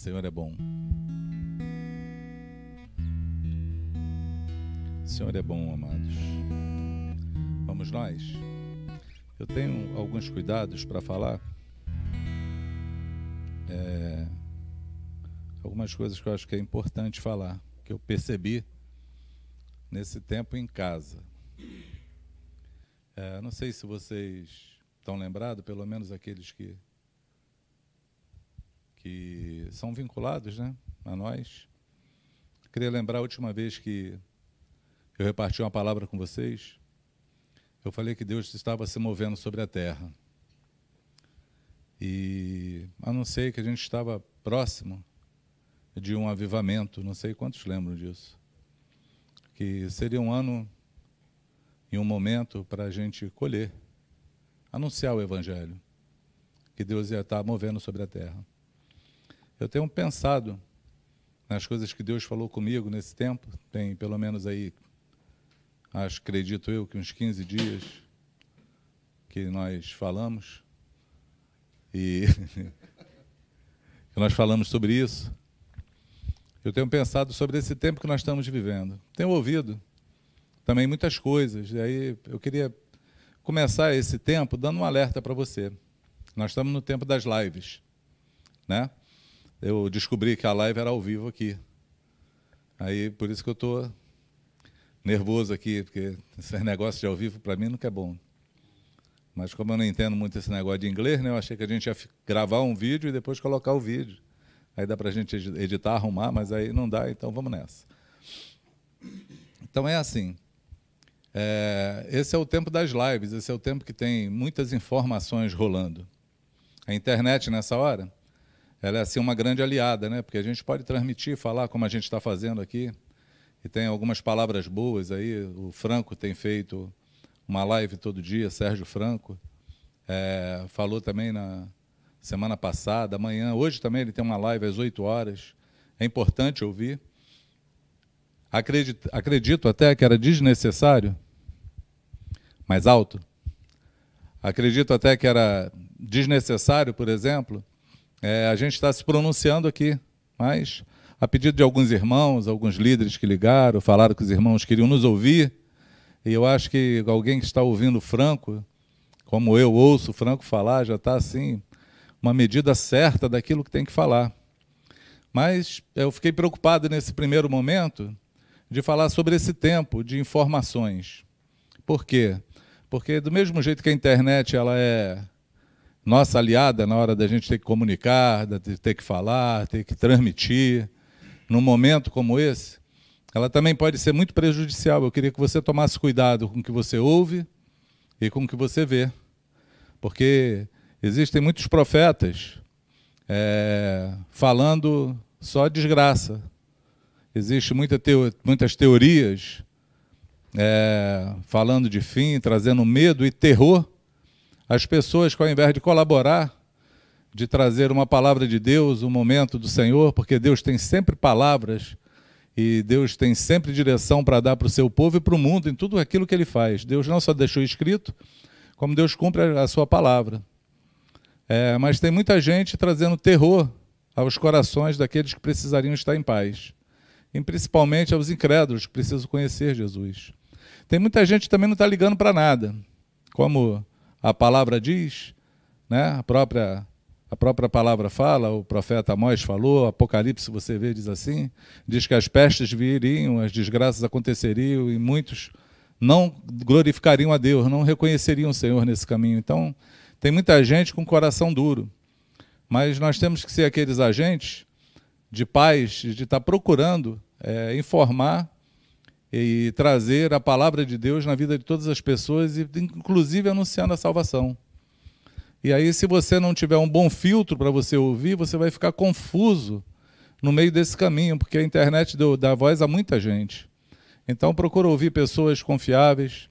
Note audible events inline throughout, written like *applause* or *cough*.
Senhor é bom. Senhor é bom, amados. Vamos nós? Eu tenho alguns cuidados para falar. É, algumas coisas que eu acho que é importante falar, que eu percebi nesse tempo em casa. É, não sei se vocês estão lembrados, pelo menos aqueles que que são vinculados né, a nós. Queria lembrar a última vez que eu reparti uma palavra com vocês. Eu falei que Deus estava se movendo sobre a terra. E anunciei que a gente estava próximo de um avivamento, não sei quantos lembram disso. Que seria um ano e um momento para a gente colher, anunciar o Evangelho, que Deus ia estar movendo sobre a terra. Eu tenho pensado nas coisas que Deus falou comigo nesse tempo, tem pelo menos aí, acho, acredito eu, que uns 15 dias que nós falamos, e *laughs* que nós falamos sobre isso. Eu tenho pensado sobre esse tempo que nós estamos vivendo. Tenho ouvido também muitas coisas, e aí eu queria começar esse tempo dando um alerta para você. Nós estamos no tempo das lives, né? Eu descobri que a live era ao vivo aqui. Aí, por isso que eu estou nervoso aqui, porque esse *laughs* negócio de ao vivo para mim nunca é bom. Mas como eu não entendo muito esse negócio de inglês, né, eu achei que a gente ia gravar um vídeo e depois colocar o vídeo. Aí dá para a gente editar, arrumar, mas aí não dá, então vamos nessa. Então é assim. É, esse é o tempo das lives, esse é o tempo que tem muitas informações rolando. A internet nessa hora ela é assim uma grande aliada, né? Porque a gente pode transmitir, falar como a gente está fazendo aqui, e tem algumas palavras boas aí. O Franco tem feito uma live todo dia, Sérgio Franco, é, falou também na semana passada, amanhã, hoje também ele tem uma live às 8 horas. É importante ouvir. Acredito, acredito até que era desnecessário, mais alto. Acredito até que era desnecessário, por exemplo, é, a gente está se pronunciando aqui, mas a pedido de alguns irmãos, alguns líderes que ligaram, falaram que os irmãos queriam nos ouvir, e eu acho que alguém que está ouvindo Franco, como eu ouço Franco falar, já está assim, uma medida certa daquilo que tem que falar. Mas eu fiquei preocupado nesse primeiro momento de falar sobre esse tempo de informações. Por quê? Porque do mesmo jeito que a internet ela é nossa aliada na hora da gente ter que comunicar, de ter que falar, ter que transmitir, num momento como esse, ela também pode ser muito prejudicial. Eu queria que você tomasse cuidado com o que você ouve e com o que você vê, porque existem muitos profetas é, falando só desgraça. Existem muita teo muitas teorias é, falando de fim, trazendo medo e terror as pessoas que, ao invés de colaborar, de trazer uma palavra de Deus, um momento do Senhor, porque Deus tem sempre palavras e Deus tem sempre direção para dar para o seu povo e para o mundo em tudo aquilo que ele faz. Deus não só deixou escrito, como Deus cumpre a sua palavra. É, mas tem muita gente trazendo terror aos corações daqueles que precisariam estar em paz, e principalmente aos incrédulos que precisam conhecer Jesus. Tem muita gente que também não está ligando para nada, como a palavra diz, né? a, própria, a própria palavra fala, o profeta Amós falou, Apocalipse, você vê, diz assim, diz que as pestes viriam, as desgraças aconteceriam e muitos não glorificariam a Deus, não reconheceriam o Senhor nesse caminho. Então, tem muita gente com coração duro, mas nós temos que ser aqueles agentes de paz, de estar procurando é, informar e trazer a palavra de Deus na vida de todas as pessoas, e inclusive anunciando a salvação. E aí, se você não tiver um bom filtro para você ouvir, você vai ficar confuso no meio desse caminho, porque a internet deu, dá voz a muita gente. Então, procura ouvir pessoas confiáveis,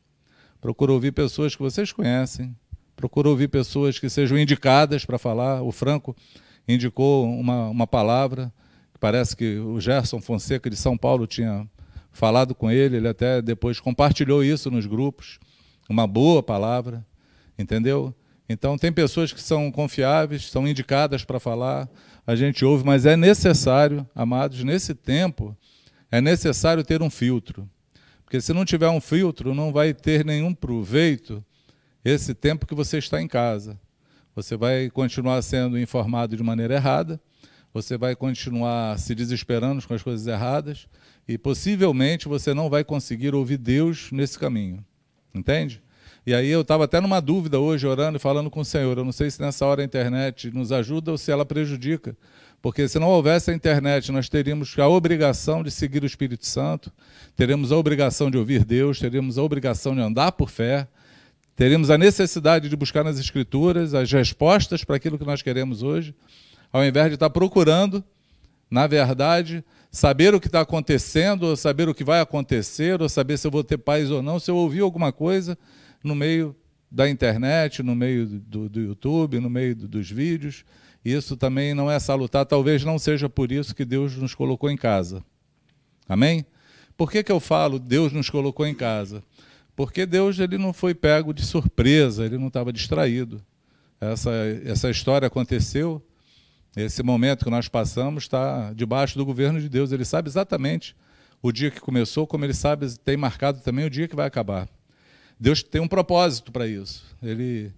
procura ouvir pessoas que vocês conhecem, procura ouvir pessoas que sejam indicadas para falar. O Franco indicou uma, uma palavra, parece que o Gerson Fonseca de São Paulo tinha falado com ele, ele até depois compartilhou isso nos grupos, uma boa palavra, entendeu? Então, tem pessoas que são confiáveis, são indicadas para falar, a gente ouve, mas é necessário, amados, nesse tempo, é necessário ter um filtro. Porque se não tiver um filtro, não vai ter nenhum proveito esse tempo que você está em casa. Você vai continuar sendo informado de maneira errada, você vai continuar se desesperando com as coisas erradas e possivelmente você não vai conseguir ouvir Deus nesse caminho. Entende? E aí eu estava até numa dúvida hoje, orando e falando com o Senhor. Eu não sei se nessa hora a internet nos ajuda ou se ela prejudica. Porque se não houvesse a internet, nós teríamos a obrigação de seguir o Espírito Santo, teríamos a obrigação de ouvir Deus, teríamos a obrigação de andar por fé, teríamos a necessidade de buscar nas Escrituras as respostas para aquilo que nós queremos hoje, ao invés de estar procurando, na verdade, saber o que está acontecendo, ou saber o que vai acontecer, ou saber se eu vou ter paz ou não, se eu ouvir alguma coisa no meio da internet, no meio do, do YouTube, no meio do, dos vídeos. Isso também não é salutar, talvez não seja por isso que Deus nos colocou em casa. Amém? Por que, que eu falo Deus nos colocou em casa? Porque Deus ele não foi pego de surpresa, ele não estava distraído. Essa, essa história aconteceu, esse momento que nós passamos está debaixo do governo de Deus. Ele sabe exatamente o dia que começou, como ele sabe, tem marcado também o dia que vai acabar. Deus tem um propósito para isso. Ele,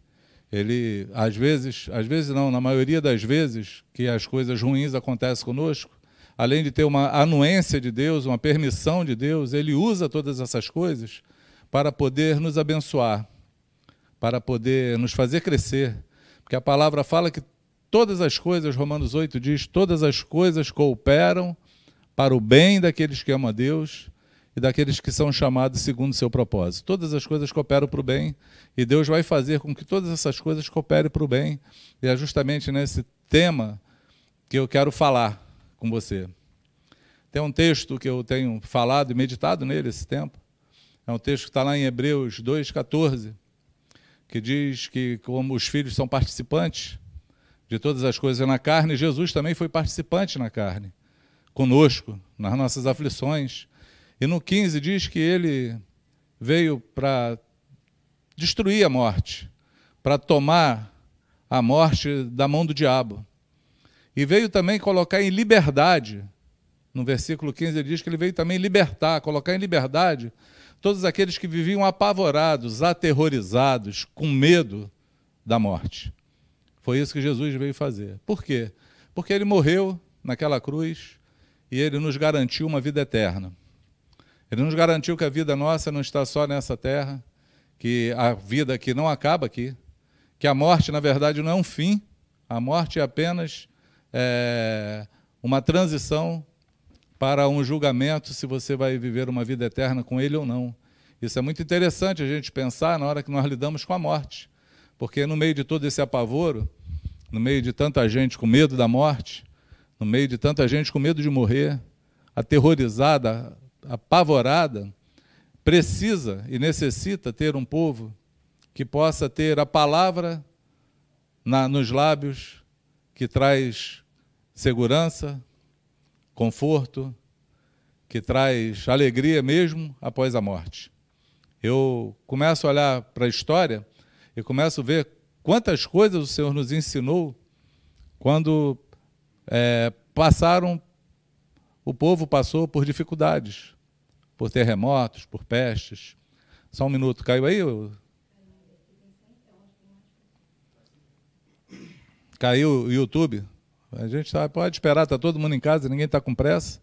ele, às vezes, às vezes não, na maioria das vezes que as coisas ruins acontecem conosco, além de ter uma anuência de Deus, uma permissão de Deus, ele usa todas essas coisas para poder nos abençoar, para poder nos fazer crescer. Porque a palavra fala que todas as coisas, Romanos 8 diz, todas as coisas cooperam para o bem daqueles que amam a Deus e daqueles que são chamados segundo o seu propósito. Todas as coisas cooperam para o bem e Deus vai fazer com que todas essas coisas cooperem para o bem. E é justamente nesse tema que eu quero falar com você. Tem um texto que eu tenho falado e meditado nele esse tempo. É um texto que está lá em Hebreus 2,14, que diz que, como os filhos são participantes de todas as coisas na carne, Jesus também foi participante na carne, conosco, nas nossas aflições e no 15 diz que ele veio para destruir a morte, para tomar a morte da mão do diabo. E veio também colocar em liberdade. No versículo 15 ele diz que ele veio também libertar, colocar em liberdade todos aqueles que viviam apavorados, aterrorizados, com medo da morte. Foi isso que Jesus veio fazer. Por quê? Porque ele morreu naquela cruz e ele nos garantiu uma vida eterna. Ele nos garantiu que a vida nossa não está só nessa terra, que a vida aqui não acaba aqui, que a morte, na verdade, não é um fim, a morte é apenas é, uma transição para um julgamento se você vai viver uma vida eterna com ele ou não. Isso é muito interessante a gente pensar na hora que nós lidamos com a morte, porque no meio de todo esse apavoro, no meio de tanta gente com medo da morte, no meio de tanta gente com medo de morrer, aterrorizada, apavorada, precisa e necessita ter um povo que possa ter a palavra na, nos lábios, que traz segurança, conforto, que traz alegria mesmo após a morte. Eu começo a olhar para a história e começo a ver quantas coisas o Senhor nos ensinou quando é, passaram o povo passou por dificuldades, por terremotos, por pestes. Só um minuto, caiu aí? Caiu o YouTube? A gente tá, pode esperar, está todo mundo em casa, ninguém está com pressa.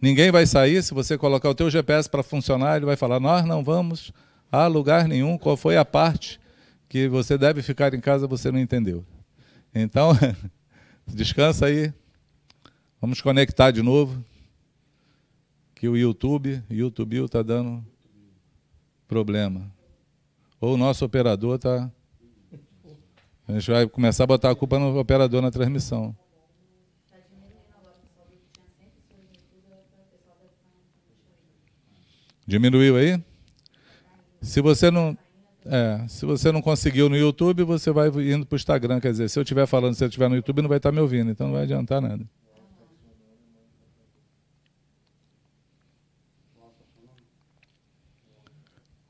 Ninguém vai sair, se você colocar o teu GPS para funcionar, ele vai falar, nós não vamos a lugar nenhum, qual foi a parte que você deve ficar em casa, você não entendeu. Então, *laughs* descansa aí, vamos conectar de novo que o YouTube, YouTube está dando problema. Ou o nosso operador está. A gente vai começar a botar a culpa no operador na transmissão. Diminuiu aí? Se você não. É, se você não conseguiu no YouTube, você vai indo para o Instagram. Quer dizer, se eu estiver falando, se eu estiver no YouTube, não vai estar me ouvindo, então não vai adiantar nada.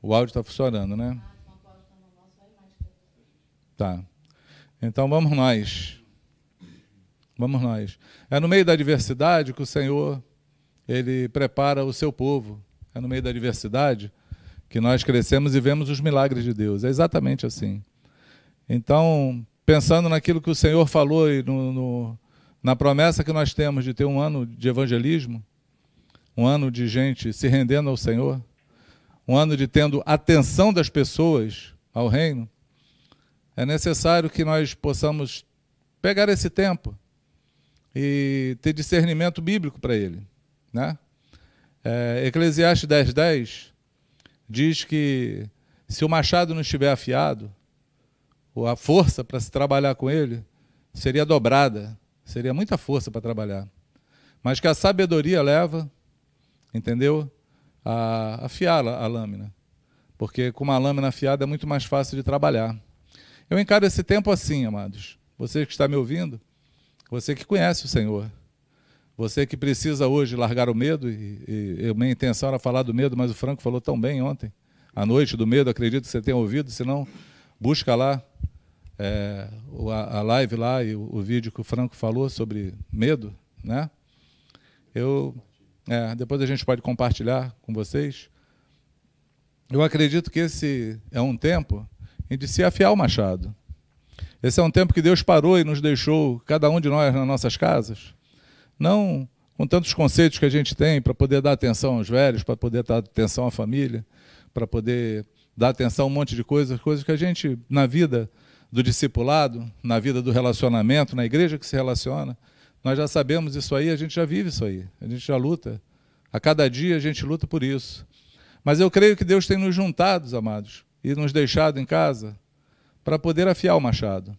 O áudio está funcionando, né? Tá. Então vamos nós. Vamos nós. É no meio da adversidade que o Senhor ele prepara o seu povo. É no meio da adversidade que nós crescemos e vemos os milagres de Deus. É exatamente assim. Então, pensando naquilo que o Senhor falou e no, no, na promessa que nós temos de ter um ano de evangelismo, um ano de gente se rendendo ao Senhor, um ano de tendo atenção das pessoas ao reino, é necessário que nós possamos pegar esse tempo e ter discernimento bíblico para ele. Né? É, Eclesiastes 10, 10 diz que se o machado não estiver afiado, a força para se trabalhar com ele seria dobrada, seria muita força para trabalhar. Mas que a sabedoria leva, entendeu? A afiar a lâmina. Porque com uma lâmina afiada é muito mais fácil de trabalhar. Eu encaro esse tempo assim, amados. Você que está me ouvindo, você que conhece o Senhor, você que precisa hoje largar o medo, e, e, e minha intenção era falar do medo, mas o Franco falou tão bem ontem, à noite do medo, acredito que você tenha ouvido, senão busca lá é, a, live lá e o, o, vídeo que o Franco falou sobre medo, né? Eu, é, depois a gente pode compartilhar com vocês. Eu acredito que esse é um tempo em de se afiar o machado. Esse é um tempo que Deus parou e nos deixou, cada um de nós, nas nossas casas, não com tantos conceitos que a gente tem para poder dar atenção aos velhos, para poder dar atenção à família, para poder dar atenção a um monte de coisas, coisas que a gente, na vida do discipulado, na vida do relacionamento, na igreja que se relaciona, nós já sabemos isso aí, a gente já vive isso aí, a gente já luta. A cada dia a gente luta por isso. Mas eu creio que Deus tem nos juntado, amados, e nos deixado em casa para poder afiar o machado,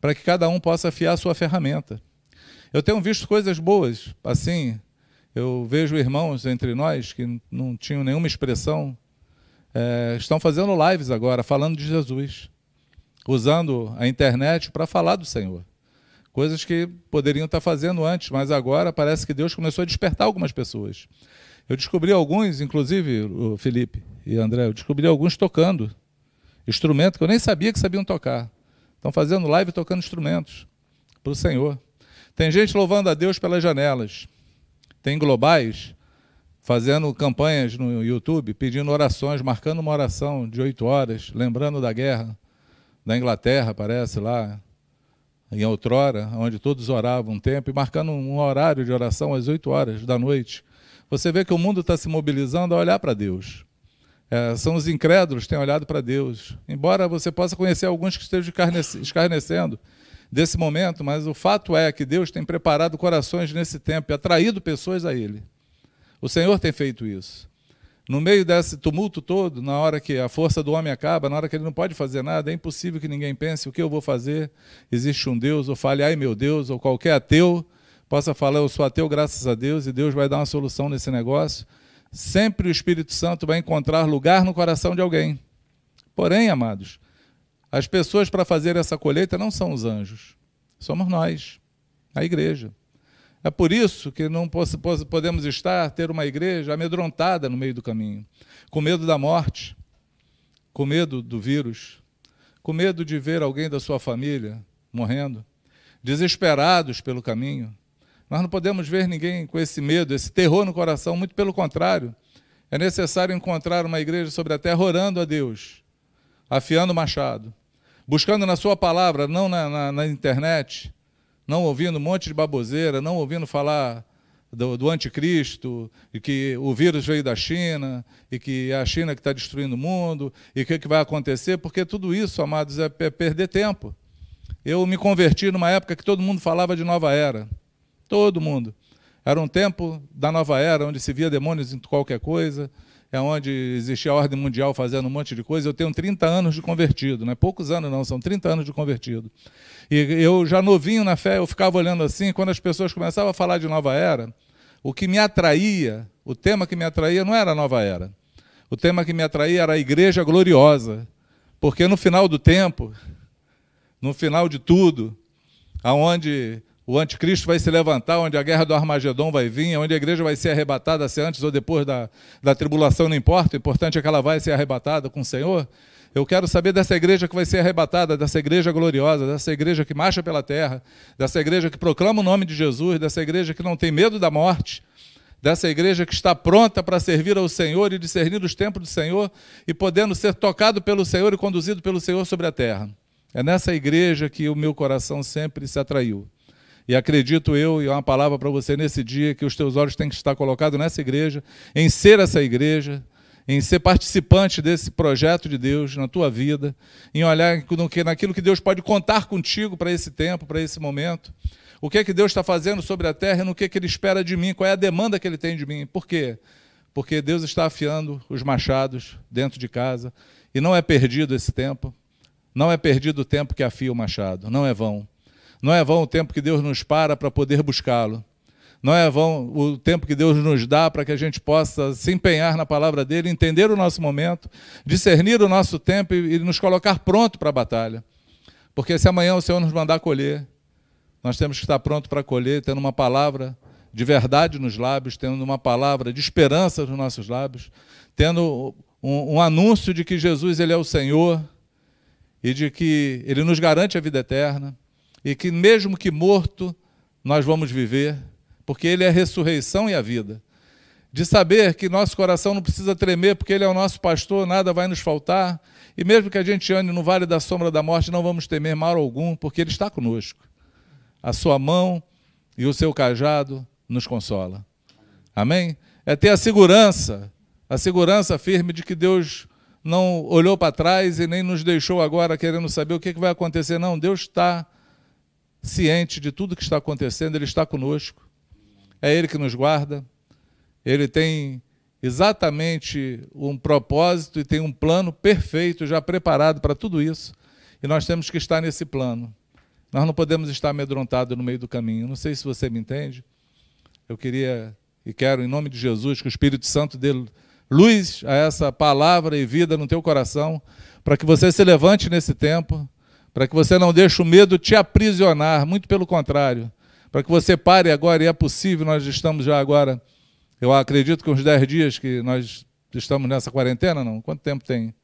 para que cada um possa afiar a sua ferramenta. Eu tenho visto coisas boas, assim, eu vejo irmãos entre nós que não tinham nenhuma expressão, é, estão fazendo lives agora, falando de Jesus, usando a internet para falar do Senhor. Coisas que poderiam estar fazendo antes, mas agora parece que Deus começou a despertar algumas pessoas. Eu descobri alguns, inclusive o Felipe e André, eu descobri alguns tocando instrumento que eu nem sabia que sabiam tocar. Estão fazendo live tocando instrumentos para o Senhor. Tem gente louvando a Deus pelas janelas. Tem globais fazendo campanhas no YouTube, pedindo orações, marcando uma oração de oito horas, lembrando da guerra da Inglaterra, parece lá, em outrora, onde todos oravam um tempo, e marcando um horário de oração às oito horas da noite. Você vê que o mundo está se mobilizando a olhar para Deus. É, são os incrédulos que têm olhado para Deus. Embora você possa conhecer alguns que estejam escarnecendo, desse momento, mas o fato é que Deus tem preparado corações nesse tempo e atraído pessoas a Ele. O Senhor tem feito isso. No meio desse tumulto todo, na hora que a força do homem acaba, na hora que ele não pode fazer nada, é impossível que ninguém pense o que eu vou fazer. Existe um Deus, ou fale, ai meu Deus, ou qualquer ateu possa falar, eu sou ateu, graças a Deus, e Deus vai dar uma solução nesse negócio. Sempre o Espírito Santo vai encontrar lugar no coração de alguém. Porém, amados, as pessoas para fazer essa colheita não são os anjos, somos nós, a igreja. É por isso que não podemos estar, ter uma igreja amedrontada no meio do caminho, com medo da morte, com medo do vírus, com medo de ver alguém da sua família morrendo, desesperados pelo caminho. Nós não podemos ver ninguém com esse medo, esse terror no coração, muito pelo contrário. É necessário encontrar uma igreja sobre a terra orando a Deus, afiando o machado, buscando na sua palavra, não na, na, na internet, não ouvindo um monte de baboseira, não ouvindo falar do, do, anticristo, e que o vírus veio da China, e que é a China que está destruindo o mundo, e o que, que, vai acontecer, porque tudo isso, amados, é perder tempo. Eu me converti numa época que todo mundo falava de nova era. Todo mundo. Era um tempo da nova era, onde se via demônios em qualquer coisa, é onde existia a ordem mundial fazendo um monte de coisa. Eu tenho 30 anos de convertido, não é poucos anos não, são 30 anos de convertido. E eu já novinho na fé, eu ficava olhando assim, quando as pessoas começavam a falar de nova era, o que me atraía, o tema que me atraía não era a nova era. O tema que me atraía era a igreja gloriosa. Porque no final do tempo, no final de tudo, aonde o anticristo vai se levantar, onde a guerra do Armagedon vai vir, onde a igreja vai ser arrebatada, se antes ou depois da, da tribulação, não importa, o importante é que ela vai ser arrebatada com o Senhor. Eu quero saber dessa igreja que vai ser arrebatada, dessa igreja gloriosa, dessa igreja que marcha pela terra, dessa igreja que proclama o nome de Jesus, dessa igreja que não tem medo da morte, dessa igreja que está pronta para servir ao Senhor e discernir os tempos do Senhor e podendo ser tocado pelo Senhor e conduzido pelo Senhor sobre a terra. É nessa igreja que o meu coração sempre se atraiu. E acredito eu, e é uma palavra para você nesse dia, que os teus olhos têm que estar colocados nessa igreja, em ser essa igreja, em ser participante desse projeto de Deus na tua vida, em olhar naquilo que Deus pode contar contigo para esse tempo, para esse momento. O que é que Deus está fazendo sobre a terra e no que, é que Ele espera de mim, qual é a demanda que Ele tem de mim. Por quê? Porque Deus está afiando os machados dentro de casa e não é perdido esse tempo. Não é perdido o tempo que afia o machado, não é vão. Não é vão o tempo que Deus nos para para poder buscá-lo. Não é vão o tempo que Deus nos dá para que a gente possa se empenhar na palavra dele, entender o nosso momento, discernir o nosso tempo e, nos colocar pronto para a batalha. Porque se amanhã o Senhor nos mandar colher, nós temos que estar pronto para colher, tendo uma palavra de verdade nos lábios, tendo uma palavra de esperança nos nossos lábios, tendo um, um anúncio de que Jesus ele é o Senhor e de que ele nos garante a vida eterna e que mesmo que morto nós vamos viver porque Ele é a ressurreição e a vida. De saber que nosso coração não precisa tremer, porque Ele é o nosso pastor, nada vai nos faltar. E mesmo que a gente ande no vale da sombra da morte, não vamos temer mal algum, porque Ele está conosco. A sua mão e o seu cajado nos consola. Amém? É ter a segurança, a segurança firme de que Deus não olhou para trás e nem nos deixou agora querendo saber o que vai acontecer. Não, Deus está ciente de tudo que está acontecendo, Ele está conosco é Ele que nos guarda, Ele tem exatamente um propósito e tem um plano perfeito já preparado para tudo isso, e nós temos que estar nesse plano. Nós não podemos estar amedrontados no meio do caminho. Não sei se você me entende. Eu queria e quero, em nome de Jesus, que o Espírito Santo dê luz a essa palavra e vida no teu coração, para que você se levante nesse tempo, para que você não deixe o medo te aprisionar, muito pelo contrário, para que você pare agora, e é possível, nós estamos já agora, eu acredito que uns 10 dias que nós estamos nessa quarentena, não? Quanto tempo tem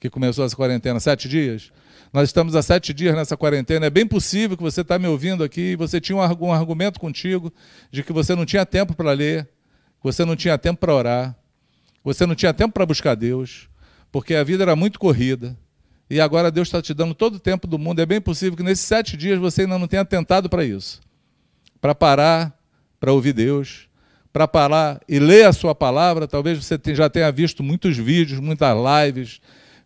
que começou essa quarentena? Sete dias? Nós estamos há sete dias nessa quarentena. É bem possível que você está me ouvindo aqui e você tinha um argumento contigo de que você não tinha tempo para ler, que você não tinha tempo para orar, você não tinha tempo para buscar Deus, porque a vida era muito corrida. E agora Deus está te dando todo o tempo do mundo. É bem possível que nesses sete dias você ainda não tenha tentado para isso para parar, para ouvir Deus, para parar e ler a sua palavra. Talvez você já tenha visto muitos vídeos, muitas lives,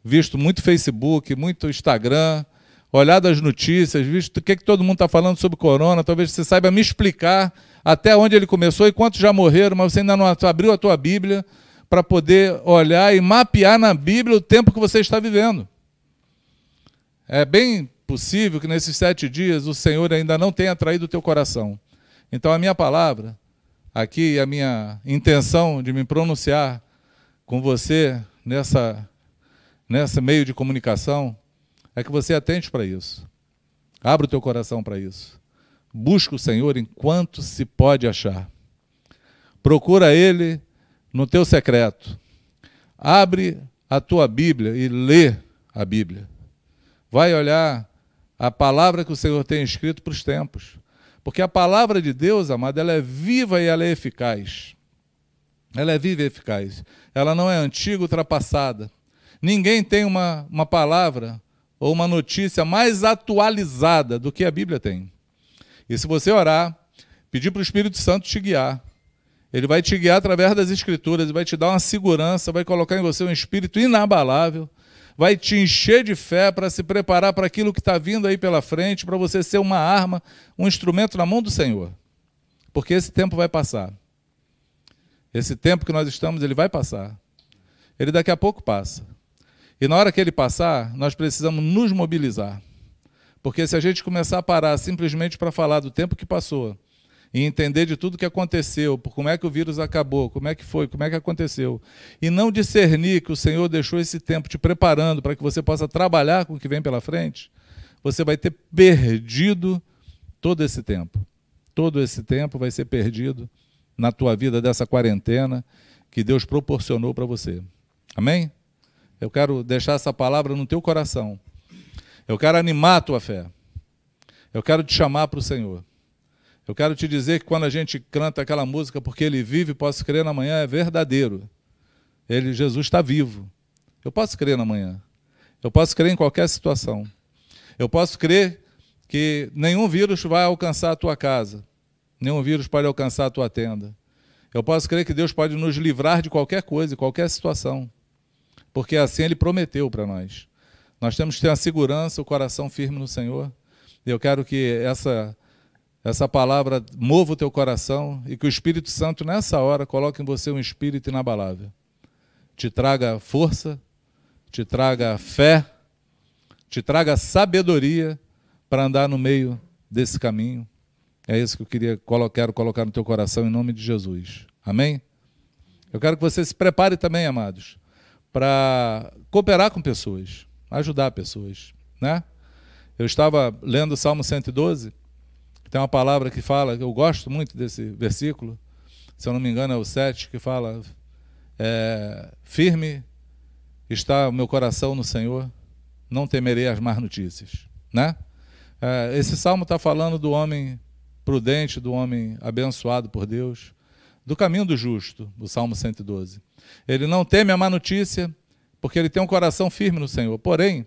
visto muito Facebook, muito Instagram, olhado as notícias, visto o que, que todo mundo está falando sobre corona. Talvez você saiba me explicar até onde ele começou e quantos já morreram, mas você ainda não abriu a tua Bíblia para poder olhar e mapear na Bíblia o tempo que você está vivendo. É bem possível que nesses sete dias o Senhor ainda não tenha traído o teu coração. Então, a minha palavra, aqui, a minha intenção de me pronunciar com você nessa, nessa meio de comunicação, é que você atente para isso. Abra o teu coração para isso. Busca o Senhor enquanto se pode achar. Procura Ele no teu secreto. Abre a tua Bíblia e lê a Bíblia. Vai olhar a palavra que o Senhor tem escrito para os tempos. Porque a palavra de Deus, amada, ela é viva e ela é eficaz. Ela é viva e eficaz. Ela não é antiga, ultrapassada. Ninguém tem uma, uma palavra ou uma notícia mais atualizada do que a Bíblia tem. E se você orar, pedir para o Espírito Santo te guiar, ele vai te guiar através das Escrituras, vai te dar uma segurança, vai colocar em você um espírito inabalável, vai te encher de fé para se preparar para aquilo que está vindo aí pela frente, para você ser uma arma, um instrumento na mão do Senhor. Porque esse tempo vai passar. Esse tempo que nós estamos, ele vai passar. Ele daqui a pouco passa. E na hora que ele passar, nós precisamos nos mobilizar. Porque se a gente começar a parar simplesmente para falar do tempo que passou, e entender de tudo o que aconteceu, como é que o vírus acabou, como é que foi, como é que aconteceu, e não discernir que o Senhor deixou esse tempo te preparando para que você possa trabalhar com o que vem pela frente, você vai ter perdido todo esse tempo. Todo esse tempo vai ser perdido na tua vida dessa quarentena que Deus proporcionou para você. Amém? Eu quero deixar essa palavra no teu coração. Eu quero animar a tua fé. Eu quero te chamar para o Senhor. Eu quero te dizer que quando a gente canta aquela música, porque Ele vive, posso crer na manhã, é verdadeiro. Ele, Jesus está vivo. Eu posso crer na manhã. Eu posso crer em qualquer situação. Eu posso crer que nenhum vírus vai alcançar a tua casa. Nenhum vírus pode alcançar a tua tenda. Eu posso crer que Deus pode nos livrar de qualquer coisa, qualquer situação. Porque assim Ele prometeu para nós. Nós temos que ter a segurança, o coração firme no Senhor. Eu quero que essa essa palavra mova o teu coração e que o Espírito Santo, nessa hora, coloque em você um espírito inabalável. Te traga força, te traga fé, te traga sabedoria para andar no meio desse caminho. É isso que eu queria quero colocar no teu coração em nome de Jesus. Amém? Eu quero que você se prepare também, amados, para cooperar com pessoas, ajudar pessoas, né? Eu estava lendo o Salmo 112 tem uma palavra que fala, eu gosto muito desse versículo, se eu não me engano é o 7, que fala: é, Firme está o meu coração no Senhor, não temerei as más notícias. Né? É, esse salmo está falando do homem prudente, do homem abençoado por Deus, do caminho do justo, o Salmo 112. Ele não teme a má notícia, porque ele tem um coração firme no Senhor. Porém,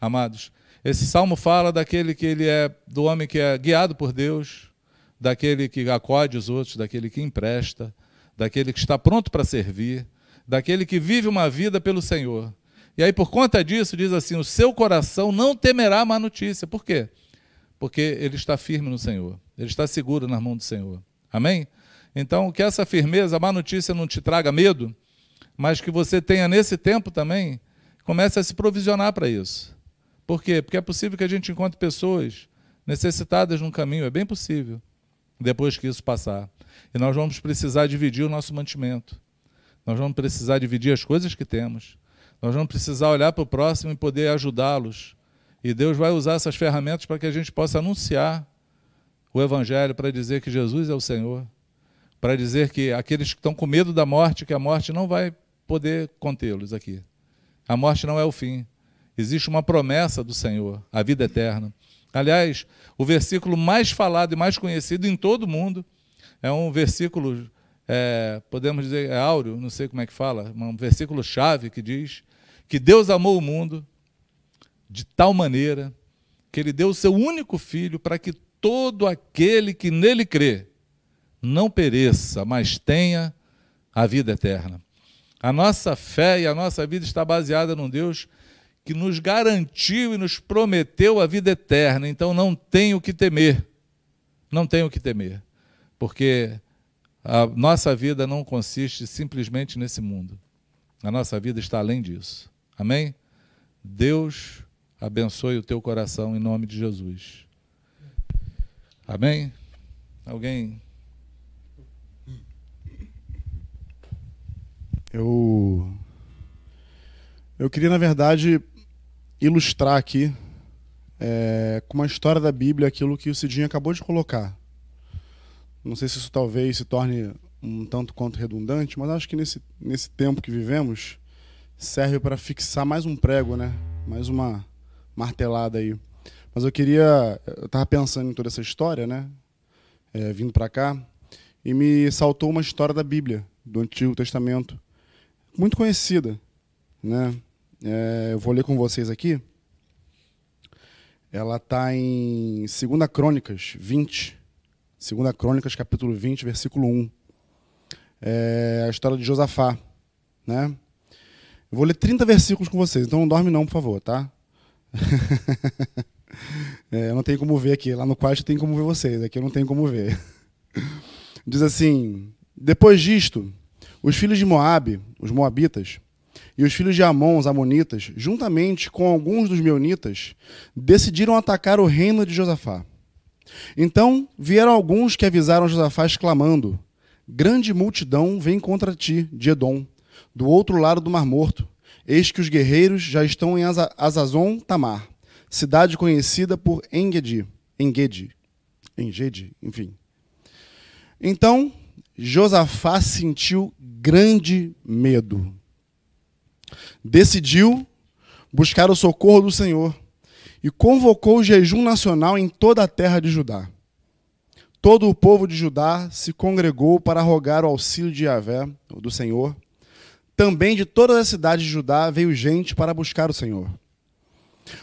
amados, esse salmo fala daquele que ele é, do homem que é guiado por Deus, daquele que acode os outros, daquele que empresta, daquele que está pronto para servir, daquele que vive uma vida pelo Senhor. E aí, por conta disso, diz assim: o seu coração não temerá má notícia. Por quê? Porque ele está firme no Senhor, ele está seguro nas mãos do Senhor. Amém? Então, que essa firmeza, a má notícia não te traga medo, mas que você tenha nesse tempo também, comece a se provisionar para isso. Por quê? Porque é possível que a gente encontre pessoas necessitadas num caminho, é bem possível, depois que isso passar. E nós vamos precisar dividir o nosso mantimento. Nós vamos precisar dividir as coisas que temos. Nós vamos precisar olhar para o próximo e poder ajudá-los. E Deus vai usar essas ferramentas para que a gente possa anunciar o Evangelho, para dizer que Jesus é o Senhor, para dizer que aqueles que estão com medo da morte, que a morte não vai poder contê-los aqui. A morte não é o fim. Existe uma promessa do Senhor, a vida eterna. Aliás, o versículo mais falado e mais conhecido em todo o mundo é um versículo, é, podemos dizer, é áureo, não sei como é que fala, um versículo chave que diz que Deus amou o mundo de tal maneira que ele deu o seu único filho para que todo aquele que nele crê não pereça, mas tenha a vida eterna. A nossa fé e a nossa vida está baseada num Deus que nos garantiu e nos prometeu a vida eterna. Então não tenho o que temer. Não tenho o que temer. Porque a nossa vida não consiste simplesmente nesse mundo. A nossa vida está além disso. Amém? Deus abençoe o teu coração em nome de Jesus. Amém? Alguém? Eu eu queria, na verdade, ilustrar aqui é, com uma história da Bíblia aquilo que o Cidinho acabou de colocar. Não sei se isso talvez se torne um tanto quanto redundante, mas acho que nesse, nesse tempo que vivemos serve para fixar mais um prego, né? mais uma martelada aí. Mas eu queria. Eu estava pensando em toda essa história, né? É, vindo para cá, e me saltou uma história da Bíblia, do Antigo Testamento, muito conhecida. Né? É, eu vou ler com vocês aqui. Ela está em 2 Crônicas 20. 2 Crônicas, capítulo 20, versículo 1. É a história de Josafá. Né? Eu vou ler 30 versículos com vocês, então não dorme não, por favor, tá? *laughs* é, eu não tenho como ver aqui. Lá no quarto tem como ver vocês, aqui eu não tenho como ver. *laughs* Diz assim: Depois disto, os filhos de Moabe, os moabitas, e os filhos de Amon, os amonitas, juntamente com alguns dos meunitas, decidiram atacar o reino de Josafá. Então vieram alguns que avisaram Josafá, exclamando: Grande multidão vem contra ti, de Edom, do outro lado do Mar Morto. Eis que os guerreiros já estão em Azazon Tamar, cidade conhecida por Engedi, Engedi, Engedi, enfim. Então Josafá sentiu grande medo decidiu buscar o socorro do Senhor e convocou o jejum nacional em toda a terra de Judá. Todo o povo de Judá se congregou para rogar o auxílio de Yahvé, do Senhor. Também de todas as cidades de Judá veio gente para buscar o Senhor.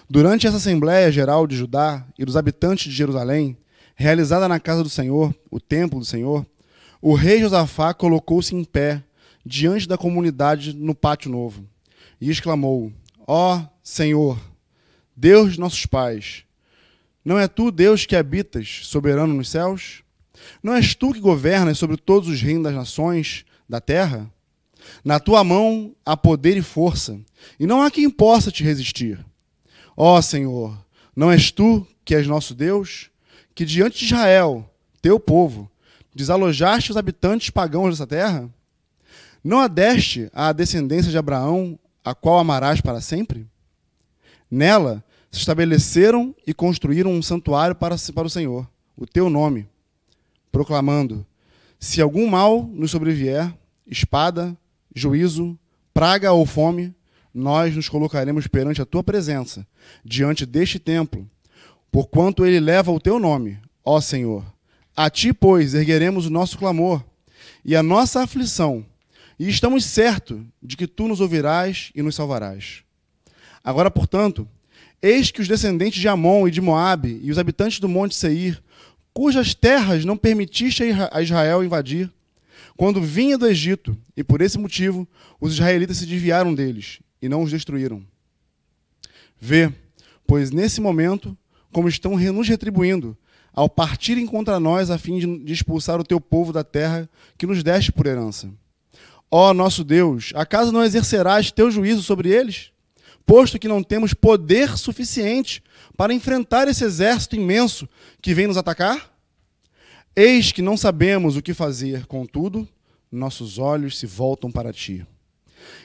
Durante essa Assembleia Geral de Judá e dos habitantes de Jerusalém, realizada na casa do Senhor, o templo do Senhor, o rei Josafá colocou-se em pé diante da comunidade no pátio novo e exclamou: Ó oh, Senhor, Deus de nossos pais, não é tu, Deus, que habitas soberano nos céus? Não és tu que governas sobre todos os reinos das nações da terra? Na tua mão há poder e força, e não há quem possa te resistir. Ó Senhor, não és tu que és nosso Deus, que diante de Israel, teu povo, desalojaste os habitantes pagãos dessa terra? Não adeste à descendência de Abraão, a qual amarás para sempre? Nela se estabeleceram e construíram um santuário para, para o Senhor, o teu nome, proclamando: Se algum mal nos sobrevier, espada, juízo, praga ou fome, nós nos colocaremos perante a tua presença, diante deste templo, porquanto ele leva o teu nome, ó Senhor. A ti, pois, ergueremos o nosso clamor e a nossa aflição, e estamos certos de que tu nos ouvirás e nos salvarás. Agora, portanto, eis que os descendentes de Amon e de Moabe e os habitantes do monte Seir, cujas terras não permitiste a Israel invadir, quando vinha do Egito, e por esse motivo os israelitas se desviaram deles e não os destruíram. Vê, pois nesse momento, como estão nos retribuindo, ao partirem contra nós a fim de expulsar o teu povo da terra que nos deste por herança. Ó nosso Deus, acaso não exercerás teu juízo sobre eles? posto que não temos poder suficiente para enfrentar esse exército imenso que vem nos atacar? Eis que não sabemos o que fazer, contudo, nossos olhos se voltam para ti.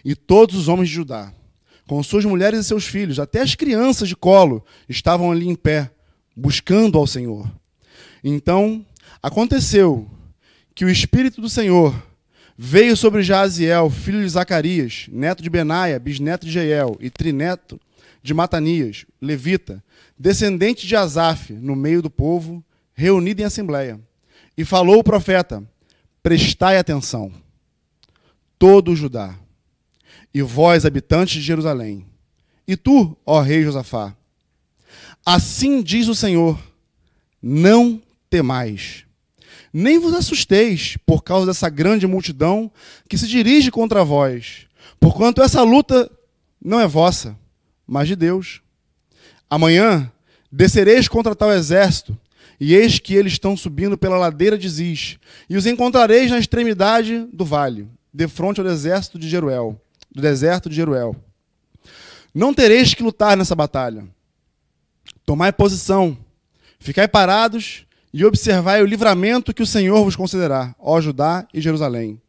E todos os homens de Judá, com suas mulheres e seus filhos, até as crianças de colo, estavam ali em pé, buscando ao Senhor. Então aconteceu que o Espírito do Senhor veio sobre Jaziel, filho de Zacarias, neto de Benaia, bisneto de Jeiel e trineto de Matanias, levita, descendente de Asaf, no meio do povo, reunido em assembleia. E falou o profeta: Prestai atenção, todo o Judá, e vós, habitantes de Jerusalém, e tu, ó rei Josafá, assim diz o Senhor: Não temais nem vos assusteis por causa dessa grande multidão que se dirige contra vós, porquanto essa luta não é vossa, mas de Deus. Amanhã descereis contra tal exército, e eis que eles estão subindo pela ladeira de Ziz, e os encontrareis na extremidade do vale, de frente ao exército de Jeruel, do deserto de Jeruel. Não tereis que lutar nessa batalha. Tomai posição, ficai parados e observai o livramento que o Senhor vos concederá, ó Judá e Jerusalém.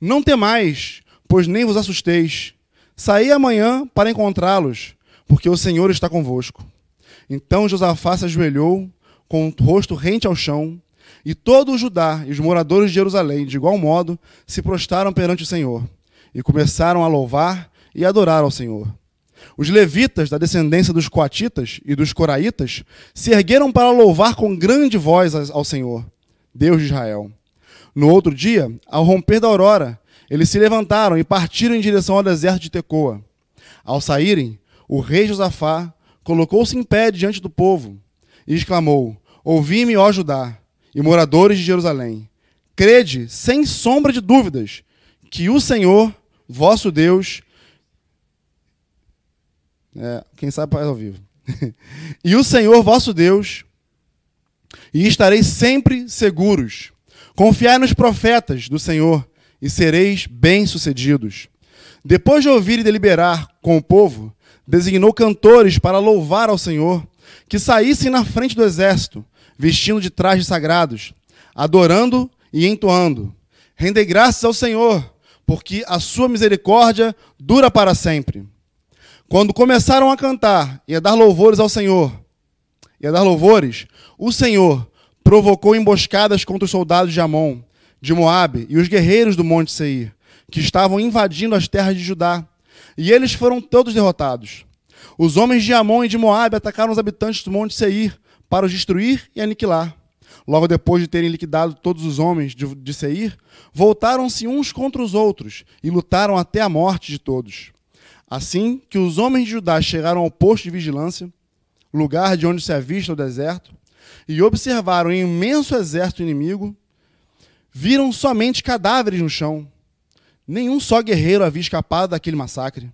Não temais, pois nem vos assusteis. Saí amanhã para encontrá-los, porque o Senhor está convosco. Então Josafá se ajoelhou, com o rosto rente ao chão, e todo o Judá e os moradores de Jerusalém, de igual modo, se prostaram perante o Senhor, e começaram a louvar e adorar ao Senhor. Os levitas, da descendência dos coatitas e dos coraitas, se ergueram para louvar com grande voz ao Senhor, Deus de Israel. No outro dia, ao romper da aurora, eles se levantaram e partiram em direção ao deserto de Tecoa. Ao saírem, o rei Josafá colocou-se em pé diante do povo e exclamou: Ouvi-me, ó Judá, e moradores de Jerusalém. Crede, sem sombra de dúvidas, que o Senhor, vosso Deus, é, quem sabe faz ao vivo. *laughs* e o Senhor vosso Deus, e estareis sempre seguros. Confiai nos profetas do Senhor, e sereis bem-sucedidos. Depois de ouvir e deliberar com o povo, designou cantores para louvar ao Senhor, que saíssem na frente do exército, vestindo de trajes sagrados, adorando e entoando. Rendei graças ao Senhor, porque a sua misericórdia dura para sempre. Quando começaram a cantar e a dar louvores ao Senhor, e a dar louvores, o Senhor provocou emboscadas contra os soldados de Amon, de Moabe e os guerreiros do monte Seir, que estavam invadindo as terras de Judá, e eles foram todos derrotados. Os homens de Amon e de Moabe atacaram os habitantes do monte Seir para os destruir e aniquilar. Logo depois de terem liquidado todos os homens de, de Seir, voltaram-se uns contra os outros e lutaram até a morte de todos. Assim que os homens de Judá chegaram ao posto de vigilância, lugar de onde se avista o deserto, e observaram um imenso exército inimigo, viram somente cadáveres no chão. Nenhum só guerreiro havia escapado daquele massacre.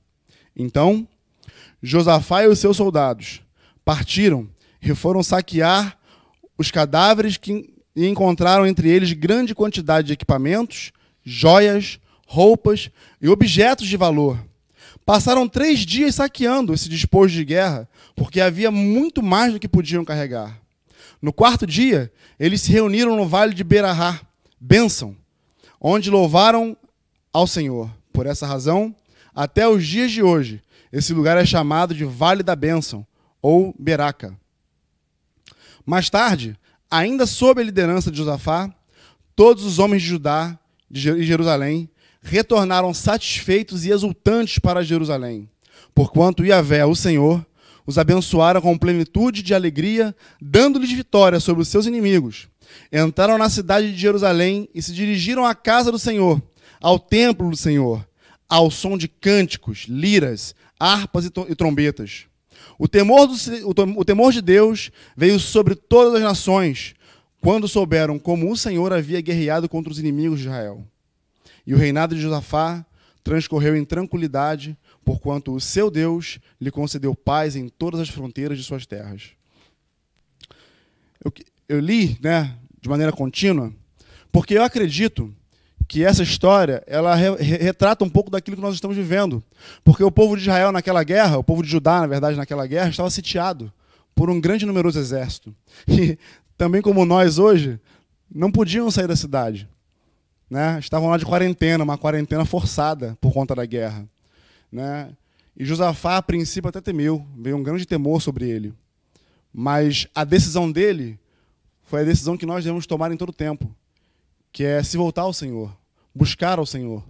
Então, Josafá e os seus soldados partiram e foram saquear os cadáveres que encontraram entre eles grande quantidade de equipamentos, joias, roupas e objetos de valor. Passaram três dias saqueando esse despojo de guerra, porque havia muito mais do que podiam carregar. No quarto dia, eles se reuniram no vale de Berahá, bênção, onde louvaram ao Senhor. Por essa razão, até os dias de hoje, esse lugar é chamado de Vale da Bênção, ou Beraca. Mais tarde, ainda sob a liderança de Josafá, todos os homens de Judá e Jerusalém retornaram satisfeitos e exultantes para Jerusalém, porquanto Yahvé, o Senhor, os abençoara com plenitude de alegria, dando-lhes vitória sobre os seus inimigos. Entraram na cidade de Jerusalém e se dirigiram à casa do Senhor, ao templo do Senhor, ao som de cânticos, liras, harpas e trombetas. O temor, do, o temor de Deus veio sobre todas as nações, quando souberam como o Senhor havia guerreado contra os inimigos de Israel. E o reinado de Josafá transcorreu em tranquilidade, porquanto o seu Deus lhe concedeu paz em todas as fronteiras de suas terras. Eu, eu li né, de maneira contínua, porque eu acredito que essa história ela re retrata um pouco daquilo que nós estamos vivendo. Porque o povo de Israel naquela guerra, o povo de Judá, na verdade, naquela guerra, estava sitiado por um grande e numeroso exército. *laughs* E também como nós hoje, não podiam sair da cidade. Né? Estavam lá de quarentena, uma quarentena forçada por conta da guerra. Né? E Josafá, a princípio, até temeu, veio um grande temor sobre ele. Mas a decisão dele foi a decisão que nós devemos tomar em todo o tempo que é se voltar ao Senhor, buscar ao Senhor,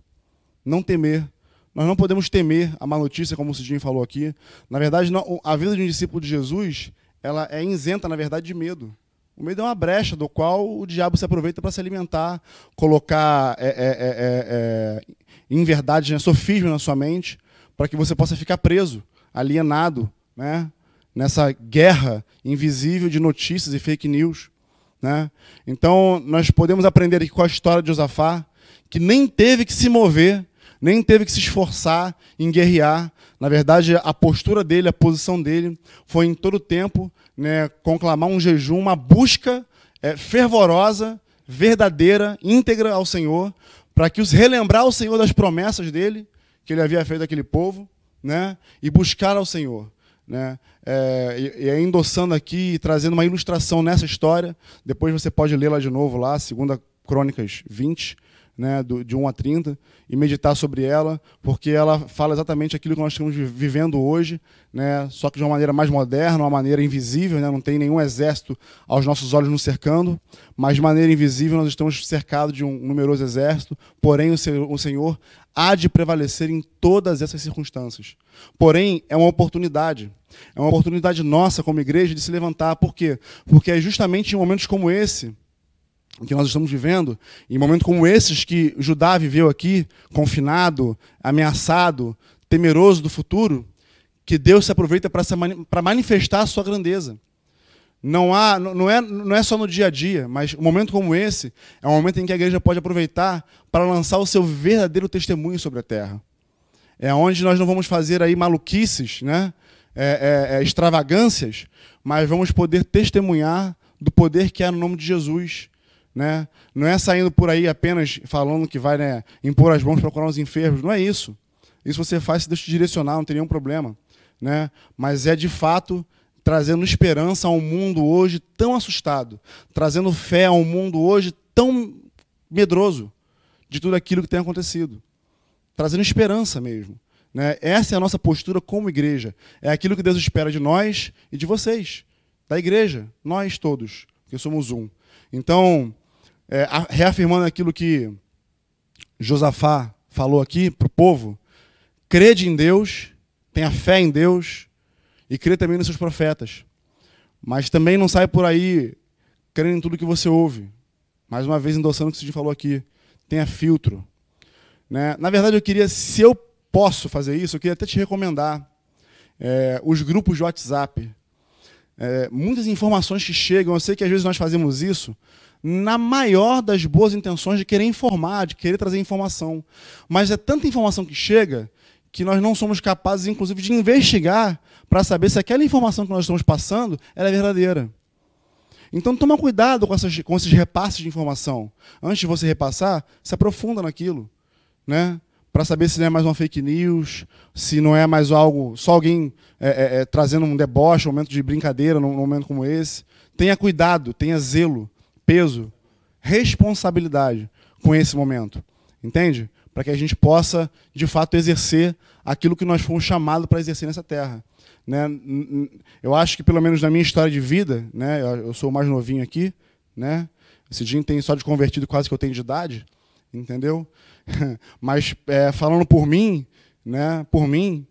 não temer. Nós não podemos temer a má notícia, como o Cidinho falou aqui. Na verdade, a vida de um discípulo de Jesus ela é isenta, na verdade, de medo. O medo é uma brecha do qual o diabo se aproveita para se alimentar, colocar é, é, é, é, é em verdade né, sofismo na sua mente, para que você possa ficar preso, alienado, né, nessa guerra invisível de notícias e fake news. Né? Então, nós podemos aprender aqui com a história de Josafá, que nem teve que se mover, nem teve que se esforçar em guerrear. Na verdade, a postura dele, a posição dele, foi em todo o tempo né, conclamar um jejum, uma busca é, fervorosa, verdadeira, íntegra ao Senhor, para que os relembrar ao Senhor das promessas dele, que ele havia feito àquele povo, né, e buscar ao Senhor. Né? É, e, e endossando aqui, trazendo uma ilustração nessa história. Depois você pode lê-la de novo lá, 2 Crônicas 20, né, do, de 1 a 30, e meditar sobre ela, porque ela fala exatamente aquilo que nós estamos vivendo hoje, né, só que de uma maneira mais moderna, uma maneira invisível, né, não tem nenhum exército aos nossos olhos nos cercando, mas de maneira invisível nós estamos cercados de um numeroso exército, porém o, Senhor há de prevalecer em todas essas circunstâncias. Porém, é uma oportunidade. É uma oportunidade nossa como igreja de se levantar. Por quê? Porque é justamente em momentos como esse que nós estamos vivendo, em momentos como esses que Judá viveu aqui, confinado, ameaçado, temeroso do futuro, que Deus se aproveita para manifestar a sua grandeza. Não, há, não, é, não é só no dia a dia, mas um momento como esse é um momento em que a igreja pode aproveitar para lançar o seu verdadeiro testemunho sobre a terra. É onde nós não vamos fazer aí maluquices, né? É, é, é, extravagâncias, mas vamos poder testemunhar do poder que há no nome de Jesus. Né? Não é saindo por aí apenas falando que vai né, impor as mãos para curar os enfermos, não é isso. Isso você faz se Deus te direcionar, não tem nenhum problema. Né? Mas é de fato trazendo esperança a um mundo hoje tão assustado, trazendo fé a um mundo hoje tão medroso de tudo aquilo que tem acontecido, trazendo esperança mesmo. Né? Essa é a nossa postura como igreja. É aquilo que Deus espera de nós e de vocês, da igreja, nós todos, que somos um. Então, é, reafirmando aquilo que Josafá falou aqui para o povo, crede em Deus, tenha fé em Deus e crê também nos seus profetas. Mas também não sai por aí crendo em tudo que você ouve. Mais uma vez, endossando o que o Cid falou aqui. Tenha filtro. Né? Na verdade, eu queria, se eu posso fazer isso, eu queria até te recomendar é, os grupos de WhatsApp. É, muitas informações que chegam, eu sei que às vezes nós fazemos isso na maior das boas intenções de querer informar, de querer trazer informação. Mas é tanta informação que chega que nós não somos capazes, inclusive, de investigar para saber se aquela informação que nós estamos passando é verdadeira. Então, toma cuidado com, essas, com esses repasses de informação. Antes de você repassar, se aprofunda naquilo. Né? Para saber se não é mais uma fake news, se não é mais algo, só alguém é, é, é, trazendo um deboche, um momento de brincadeira num, momento como esse. Tenha cuidado, tenha zelo, peso, responsabilidade com esse momento. Entende? Para que a gente possa, de fato, exercer aquilo que nós fomos chamados para exercer nessa terra. Né? Eu acho que, pelo menos na minha história de vida, né? eu sou o mais novinho aqui, né? esse dia tem só de convertido quase que eu tenho de idade, entendeu? *laughs* Mas é, falando por mim, né? por mim,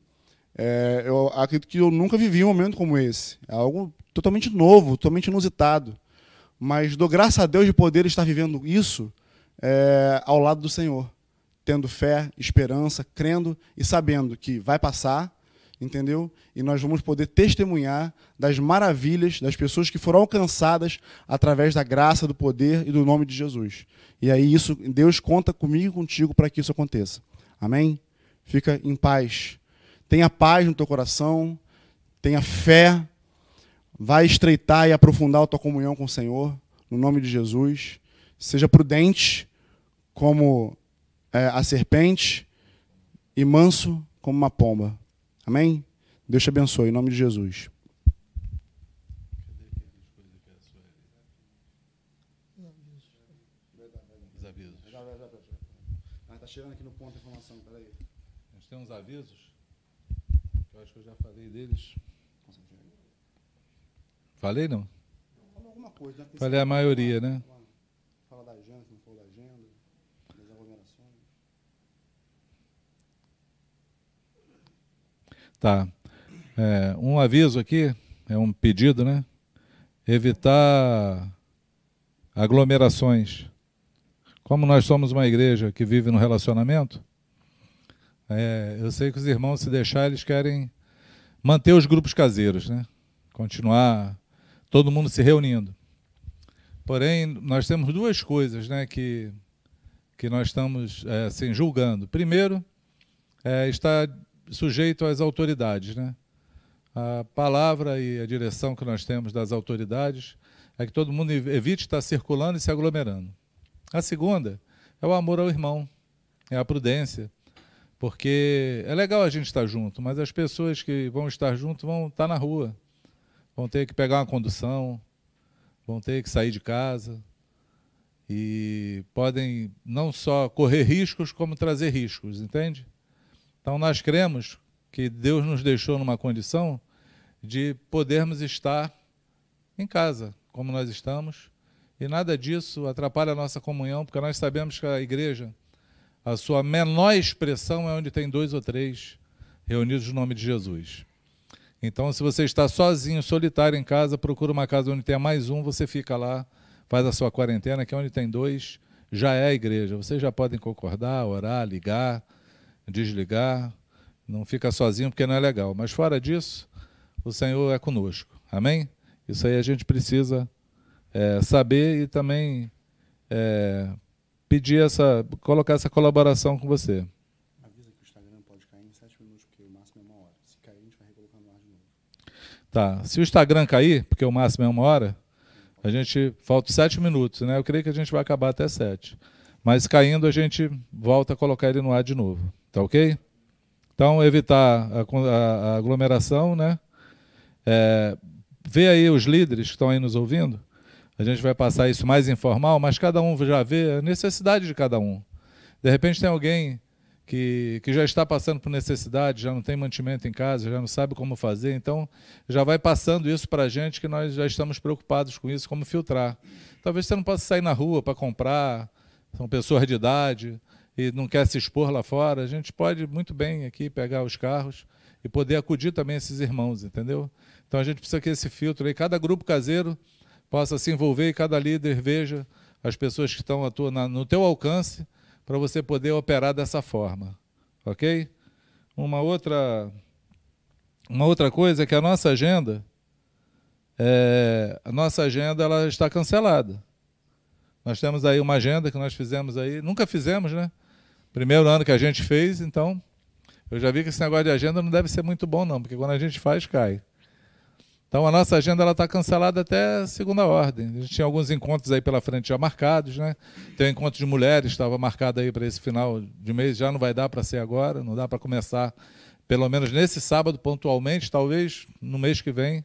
é, eu acredito que eu nunca vivi um momento como esse. É algo totalmente novo, totalmente inusitado. Mas dou graças a Deus de poder estar vivendo isso é, ao lado do Senhor, tendo fé, esperança, crendo e sabendo que vai passar, entendeu? E nós vamos poder testemunhar das maravilhas das pessoas que foram alcançadas através da graça, do poder e do nome de Jesus. E aí isso, Deus conta comigo e contigo para que isso aconteça. Amém? Fica em paz. Tenha paz no teu coração, tenha fé, vai estreitar e aprofundar a tua comunhão com o Senhor, no nome de Jesus. Seja prudente como é, a serpente e manso como uma pomba. Amém? Deus te abençoe, em nome de Jesus. Está chegando aqui no ponto de informação, peraí. Nós temos avisos, eu acho que eu já falei deles. Falei não? Falei alguma coisa. Né? Falei a maioria, né? Fala da agenda, não falou da agenda, das aglomerações. Tá. É, um aviso aqui, é um pedido, né? Evitar aglomerações. Como nós somos uma igreja que vive no relacionamento, é, eu sei que os irmãos, se deixar, eles querem manter os grupos caseiros, né? Continuar todo mundo se reunindo. Porém, nós temos duas coisas né, que, que nós estamos é, assim, julgando. Primeiro, é, está sujeito às autoridades. Né? A palavra e a direção que nós temos das autoridades é que todo mundo evite estar circulando e se aglomerando. A segunda é o amor ao irmão, é a prudência. Porque é legal a gente estar junto, mas as pessoas que vão estar junto vão estar na rua, vão ter que pegar uma condução, vão ter que sair de casa e podem não só correr riscos, como trazer riscos, entende? Então nós cremos que Deus nos deixou numa condição de podermos estar em casa, como nós estamos, e nada disso atrapalha a nossa comunhão, porque nós sabemos que a igreja, a sua menor expressão é onde tem dois ou três reunidos no nome de Jesus. Então, se você está sozinho, solitário em casa, procura uma casa onde tenha mais um, você fica lá, faz a sua quarentena, que é onde tem dois, já é a igreja. Vocês já podem concordar, orar, ligar, desligar. Não fica sozinho porque não é legal. Mas fora disso, o Senhor é conosco. Amém? Isso aí a gente precisa é, saber e também é, pedir essa, colocar essa colaboração com você. Tá. Se o Instagram cair, porque o máximo é uma hora, a gente falta sete minutos, né? Eu creio que a gente vai acabar até sete. Mas caindo, a gente volta a colocar ele no ar de novo. Tá ok? Então, evitar a, a, a aglomeração, né? É, vê aí os líderes que estão aí nos ouvindo. A gente vai passar isso mais informal, mas cada um já vê a necessidade de cada um. De repente tem alguém que, que já está passando por necessidade, já não tem mantimento em casa, já não sabe como fazer, então já vai passando isso para a gente que nós já estamos preocupados com isso, como filtrar. Talvez você não possa sair na rua para comprar, são pessoas de idade, e não quer se expor lá fora, a gente pode muito bem aqui pegar os carros e poder acudir também esses irmãos, entendeu? Então a gente precisa que esse filtro aí, cada grupo caseiro possa se envolver e cada líder veja as pessoas que estão atuando no teu alcance para você poder operar dessa forma, ok? Uma outra, uma outra coisa é que a nossa agenda, é, a nossa agenda ela está cancelada. Nós temos aí uma agenda que nós fizemos aí, nunca fizemos, né? Primeiro ano que a gente fez, então eu já vi que esse negócio de agenda não deve ser muito bom não, porque quando a gente faz cai. Então a nossa agenda está cancelada até segunda ordem. A gente tinha alguns encontros aí pela frente já marcados, né? Tem um encontro de mulheres, estava marcado aí para esse final de mês, já não vai dar para ser agora, não dá para começar, pelo menos nesse sábado pontualmente, talvez no mês que vem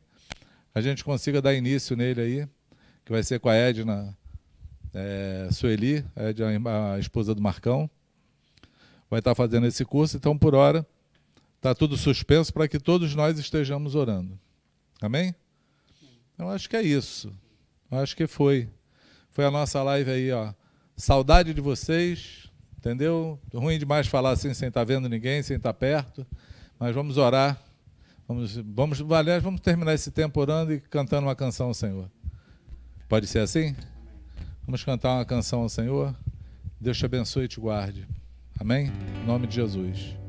a gente consiga dar início nele aí, que vai ser com a Edna é, Sueli, a, Edna, a esposa do Marcão. Vai estar fazendo esse curso, então por hora está tudo suspenso para que todos nós estejamos orando. Amém? Eu acho que é isso. Eu acho que foi. Foi a nossa live aí, ó. Saudade de vocês, entendeu? Ruim demais falar assim sem estar tá vendo ninguém, sem estar tá perto. Mas vamos orar. Vamos, vamos, aliás, vamos terminar esse tempo orando e cantando uma canção ao Senhor. Pode ser assim? Vamos cantar uma canção ao Senhor. Deus te abençoe e te guarde. Amém? Em nome de Jesus.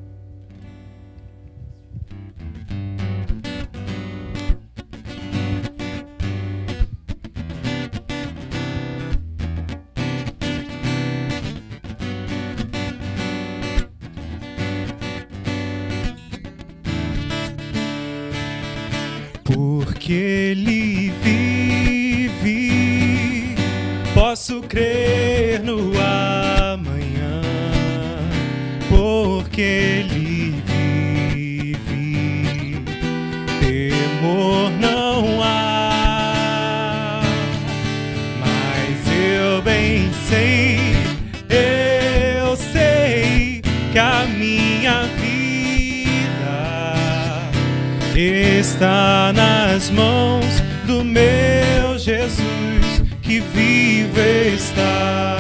Meu Jesus que vive está.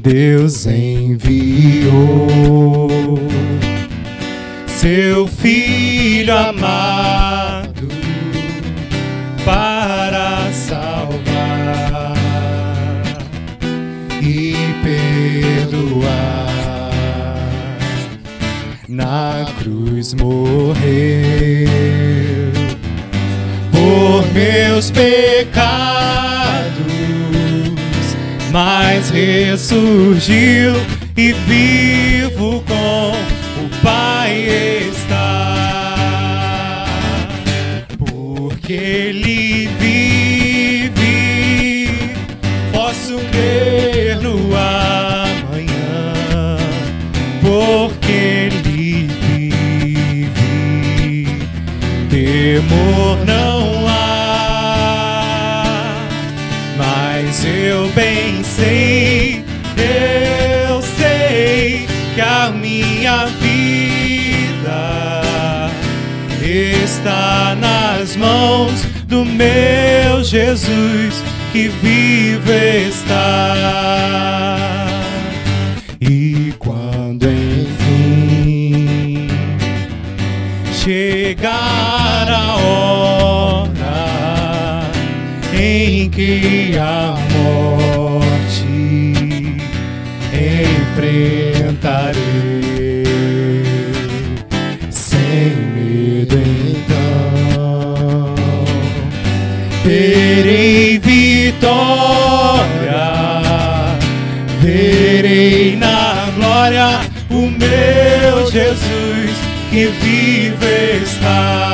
Deus enviou seu filho amado para salvar e perdoar na cruz morreu por meus pecados, mas ressurgiu e vivo com o Pai está, porque Ele vive, posso crer no amanhã, porque Ele temor não sei, eu sei que a minha vida está nas mãos do meu Jesus que vive está. E quando enfim chegar em que a Jesus que vive está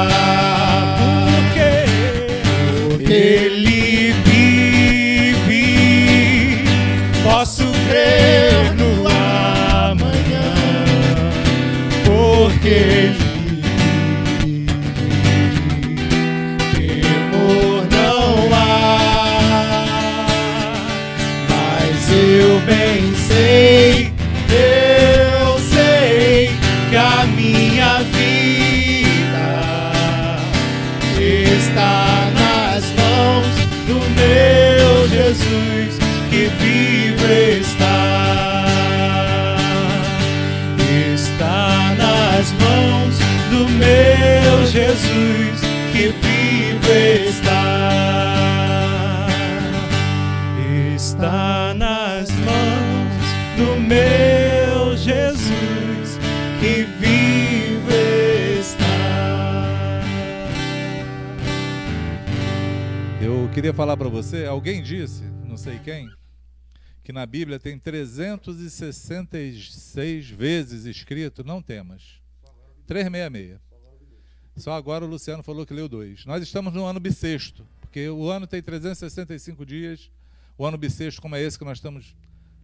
livre está. Está nas mãos do meu Jesus que vive está. Está nas mãos do meu Jesus que vive está. Eu queria falar para você, alguém disse, não sei quem, que na Bíblia tem 366 vezes escrito não temas. 366. Só agora o Luciano falou que leu dois. Nós estamos no ano bissexto, porque o ano tem 365 dias. O ano bissexto, como é esse que nós estamos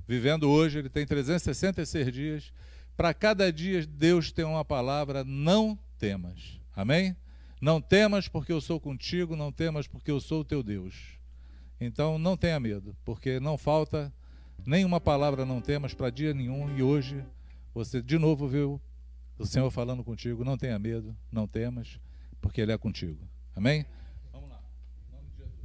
vivendo hoje, ele tem 366 dias. Para cada dia, Deus tem uma palavra: não temas. Amém? Não temas porque eu sou contigo, não temas porque eu sou o teu Deus. Então não tenha medo, porque não falta nenhuma palavra não temas para dia nenhum e hoje você de novo viu o Senhor falando contigo, não tenha medo, não temas, porque Ele é contigo. Amém? Vamos lá. Em nome de Jesus.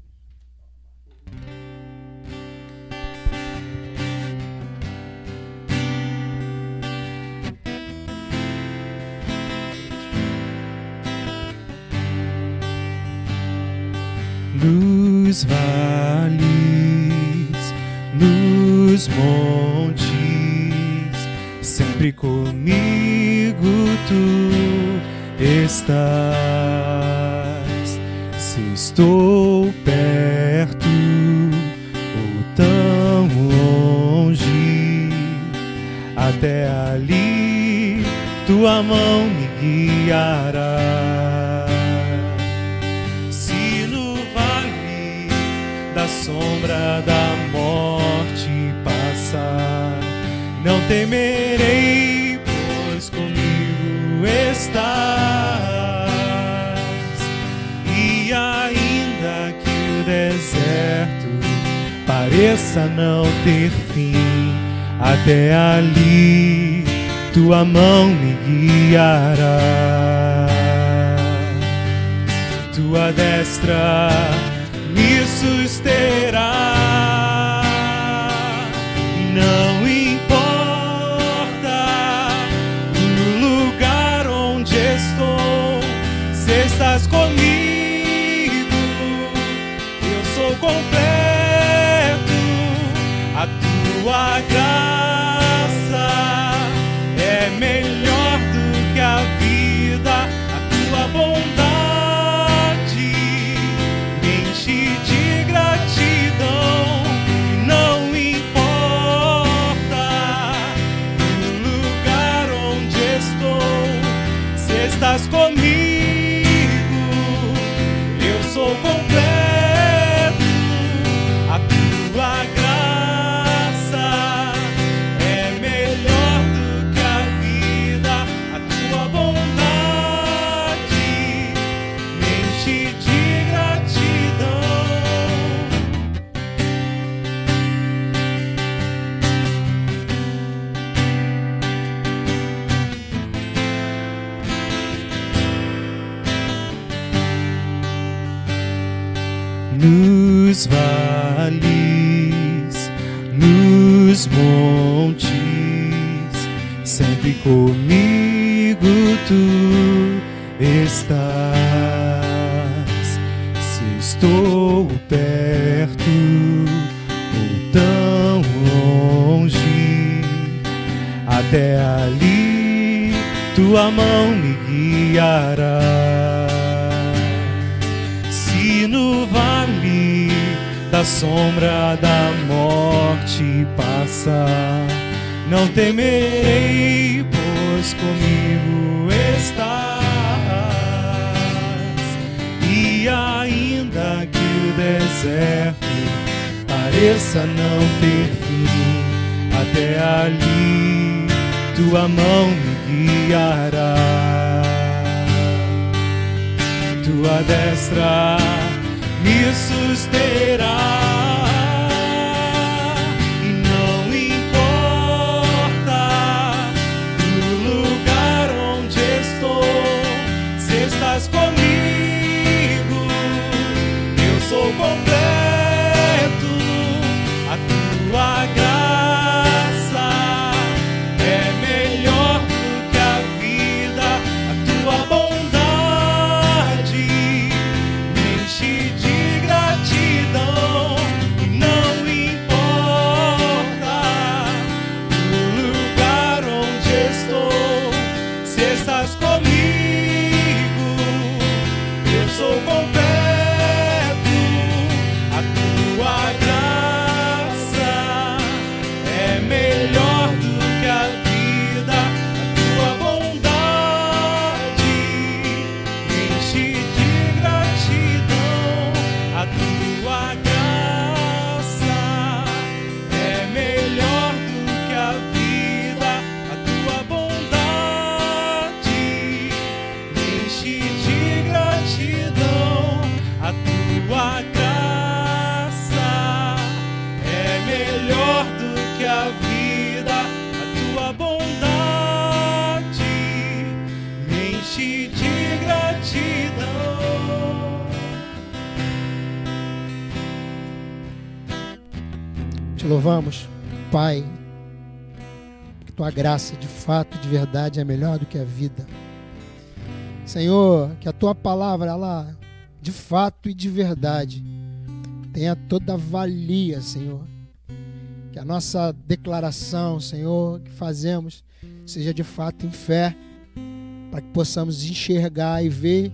nos vales, nos montes, sempre comigo tu estás. Se estou perto ou tão longe, até ali tua mão me guiará. Se no vale da sombra da não temerei, pois comigo estás. E ainda que o deserto pareça não ter fim, até ali tua mão me guiará tua destra me susterá. Não se estás nos montes, sempre comigo tu estás. Se estou perto ou tão longe, até ali tua mão me guiará. Da sombra da morte passar, não temerei, pois comigo estás. E ainda que o deserto pareça não ter fim, até ali tua mão me guiará tua destra me susterá. Tua graça de fato, de verdade, é melhor do que a vida. Senhor, que a tua palavra, ela de fato e de verdade tenha toda a valia, Senhor. Que a nossa declaração, Senhor, que fazemos, seja de fato em fé, para que possamos enxergar e ver,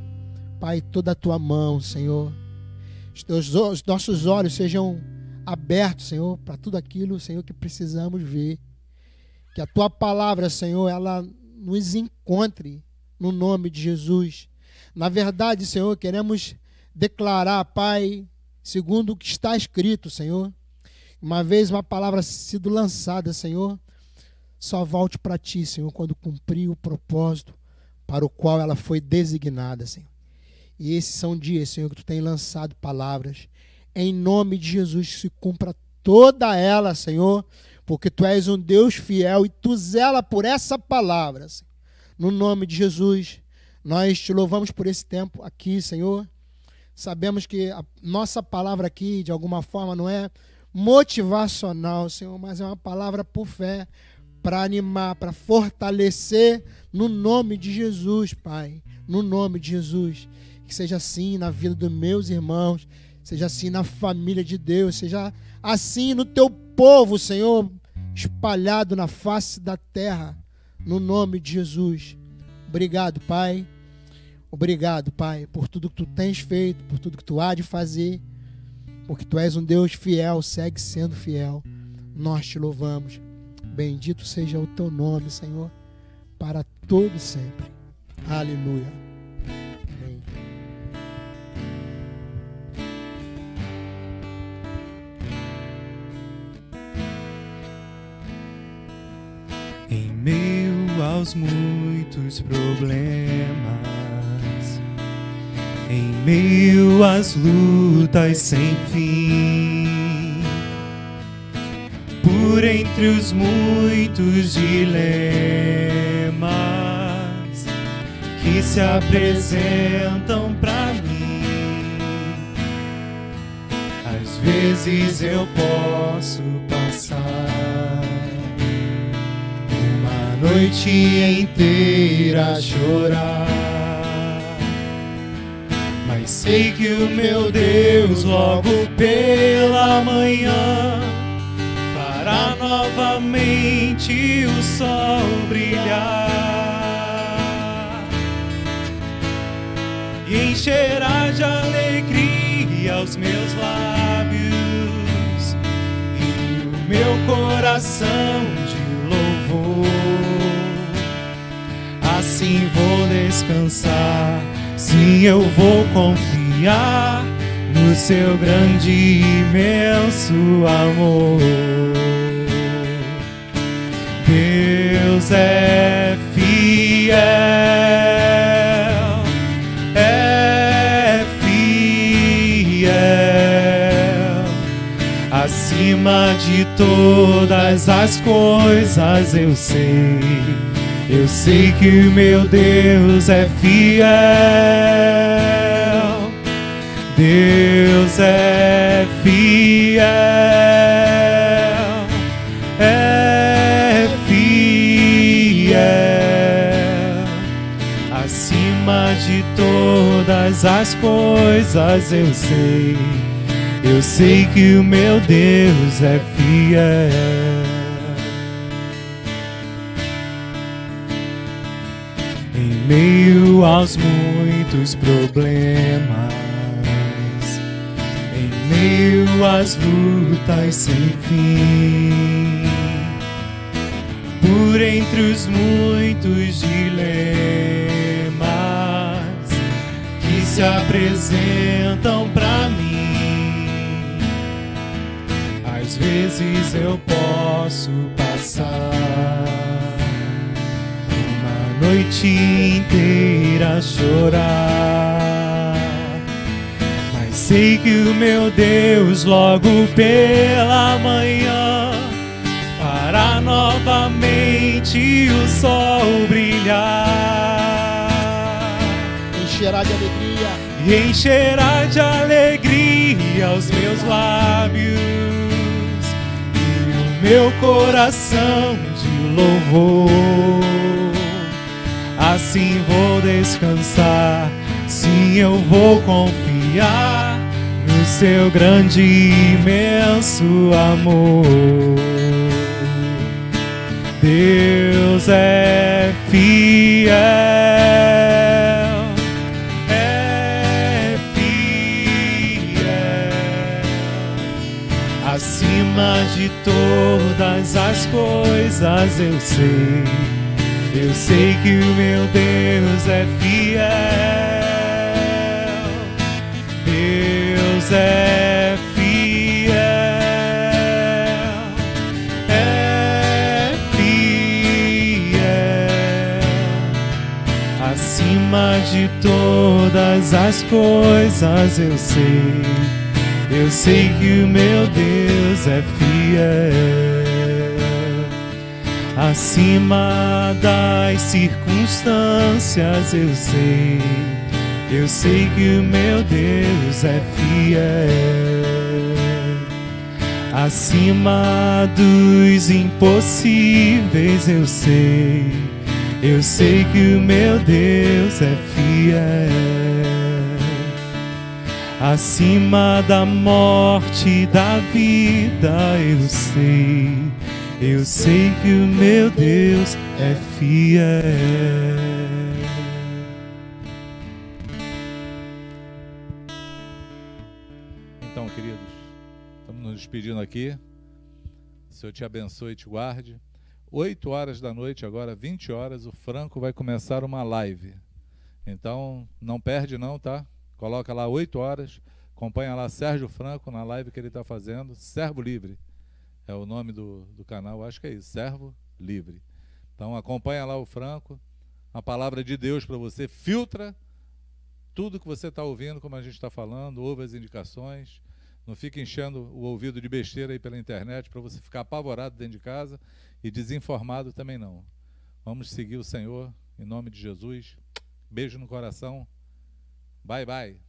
Pai, toda a tua mão, Senhor. Os, teus, os nossos olhos sejam abertos, Senhor, para tudo aquilo, Senhor, que precisamos ver. Que a tua palavra, Senhor, ela nos encontre no nome de Jesus. Na verdade, Senhor, queremos declarar, Pai, segundo o que está escrito, Senhor. Uma vez uma palavra sido lançada, Senhor, só volte para ti, Senhor, quando cumprir o propósito para o qual ela foi designada, Senhor. E esses são dias, Senhor, que tu tem lançado palavras. Em nome de Jesus, que se cumpra toda ela, Senhor, porque tu és um Deus fiel e tu zela por essa palavra, Senhor. No nome de Jesus, nós te louvamos por esse tempo aqui, Senhor. Sabemos que a nossa palavra aqui, de alguma forma, não é motivacional, Senhor, mas é uma palavra por fé, para animar, para fortalecer, no nome de Jesus, Pai. No nome de Jesus. Que seja assim na vida dos meus irmãos, seja assim na família de Deus, seja assim no teu povo, Senhor, espalhado na face da terra, no nome de Jesus. Obrigado, Pai. Obrigado, Pai, por tudo que tu tens feito, por tudo que tu há de fazer, porque tu és um Deus fiel, segue sendo fiel. Nós te louvamos. Bendito seja o teu nome, Senhor, para todo sempre. Aleluia. Aos muitos problemas, em meio às lutas sem fim, por entre os muitos dilemas que se apresentam pra mim, às vezes eu posso passar noite inteira chorar. Mas sei que o meu Deus logo pela manhã fará novamente o sol brilhar e encherá de alegria os meus lábios e o meu coração Assim vou descansar, sim, eu vou confiar no seu grande e imenso amor. Deus é fiel, é fiel. Acima de todas as coisas eu sei, eu sei que meu Deus é fiel. Deus é fiel, é fiel, acima de todas as coisas eu sei. Eu sei que o meu Deus é fiel. Meio aos muitos problemas, em meio às lutas sem fim, por entre os muitos dilemas que se apresentam pra mim. Às vezes eu posso passar noite inteira chorar, mas sei que o meu Deus logo pela manhã noite o sol brilhar. Encherá de alegria. E encherá de alegria os meus lábios e o meu coração de louvor. Assim vou descansar, sim, eu vou confiar no seu grande e imenso amor. Deus é fiel, é fiel, acima de todas as coisas eu sei, eu sei que o meu Deus é fiel, Deus é fiel, é fiel, acima de todas as coisas eu sei, eu sei que o meu Deus é fiel acima das circunstâncias, eu sei, eu sei que o meu Deus é fiel, acima dos impossíveis, eu sei, eu sei que o meu Deus é fiel, acima da morte e da vida, eu sei. Eu sei que o meu Deus é fiel. Então, queridos, estamos nos despedindo aqui. Senhor te abençoe e te guarde. 8 horas da noite, agora 20 horas, o Franco vai começar uma live. Então, não perde não, tá? Coloca lá 8 horas, acompanha lá Sérgio Franco na live que ele está fazendo, Servo Livre. É o nome do, do canal, acho que é isso, Servo Livre. Então acompanha lá o Franco, a palavra de Deus para você, filtra tudo que você está ouvindo, como a gente está falando, ouve as indicações, não fique enchendo o ouvido de besteira aí pela internet para você ficar apavorado dentro de casa e desinformado também não. Vamos seguir o Senhor em nome de Jesus. Beijo no coração. Bye bye.